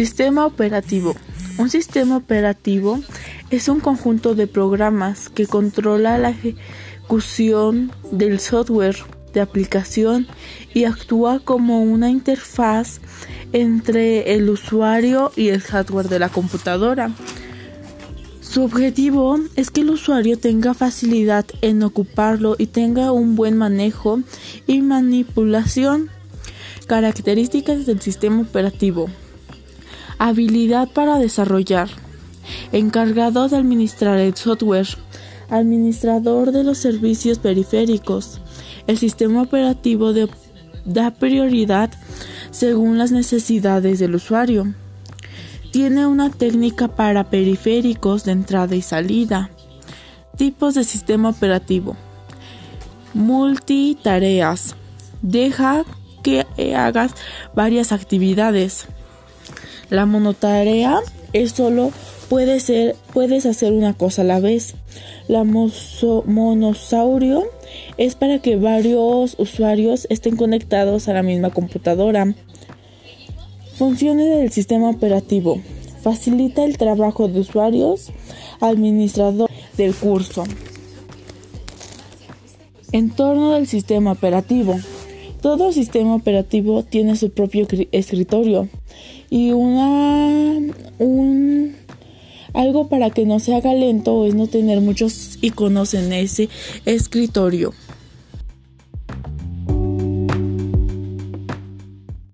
Sistema operativo. Un sistema operativo es un conjunto de programas que controla la ejecución del software de aplicación y actúa como una interfaz entre el usuario y el hardware de la computadora. Su objetivo es que el usuario tenga facilidad en ocuparlo y tenga un buen manejo y manipulación. Características del sistema operativo. Habilidad para desarrollar. Encargado de administrar el software. Administrador de los servicios periféricos. El sistema operativo da prioridad según las necesidades del usuario. Tiene una técnica para periféricos de entrada y salida. Tipos de sistema operativo. Multitareas. Deja que hagas varias actividades. La monotarea es solo puede ser, puedes hacer una cosa a la vez. La monosaurio es para que varios usuarios estén conectados a la misma computadora. Funciones del sistema operativo. Facilita el trabajo de usuarios, administrador del curso. Entorno del sistema operativo. Todo sistema operativo tiene su propio escritorio y una un algo para que no se haga lento es no tener muchos iconos en ese escritorio.